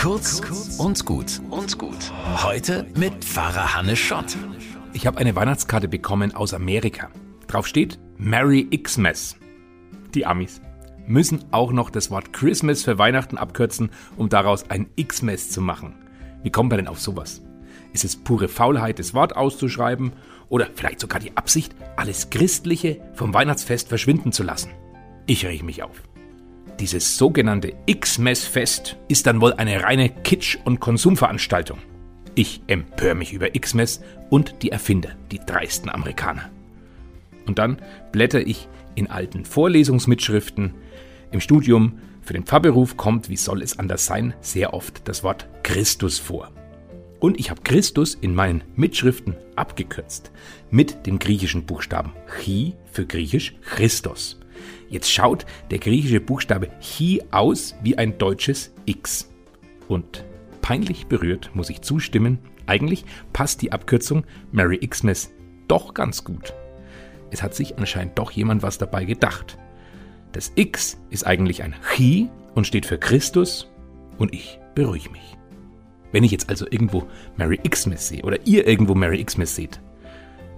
Kurz und gut und gut. Heute mit Pfarrer Hannes Schott. Ich habe eine Weihnachtskarte bekommen aus Amerika. Drauf steht Merry Xmas. Die Amis müssen auch noch das Wort Christmas für Weihnachten abkürzen, um daraus ein Xmas zu machen. Wie kommt man denn auf sowas? Ist es pure Faulheit, das Wort auszuschreiben? Oder vielleicht sogar die Absicht, alles Christliche vom Weihnachtsfest verschwinden zu lassen? Ich reg mich auf. Dieses sogenannte X-Mess-Fest ist dann wohl eine reine Kitsch- und Konsumveranstaltung. Ich empöre mich über X-Mess und die Erfinder, die dreisten Amerikaner. Und dann blätter ich in alten Vorlesungsmitschriften. Im Studium für den Pfarrberuf kommt, wie soll es anders sein, sehr oft das Wort Christus vor. Und ich habe Christus in meinen Mitschriften abgekürzt mit dem griechischen Buchstaben Chi für griechisch Christus. Jetzt schaut der griechische Buchstabe Chi aus wie ein deutsches X. Und peinlich berührt muss ich zustimmen, eigentlich passt die Abkürzung Merry Xmas doch ganz gut. Es hat sich anscheinend doch jemand was dabei gedacht. Das X ist eigentlich ein Chi und steht für Christus und ich beruhige mich. Wenn ich jetzt also irgendwo Merry Xmas sehe oder ihr irgendwo Merry Xmas seht,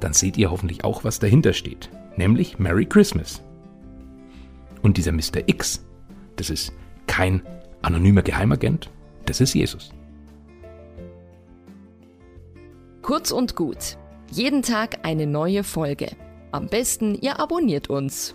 dann seht ihr hoffentlich auch, was dahinter steht, nämlich Merry Christmas. Und dieser Mr. X, das ist kein anonymer Geheimagent, das ist Jesus. Kurz und gut. Jeden Tag eine neue Folge. Am besten, ihr abonniert uns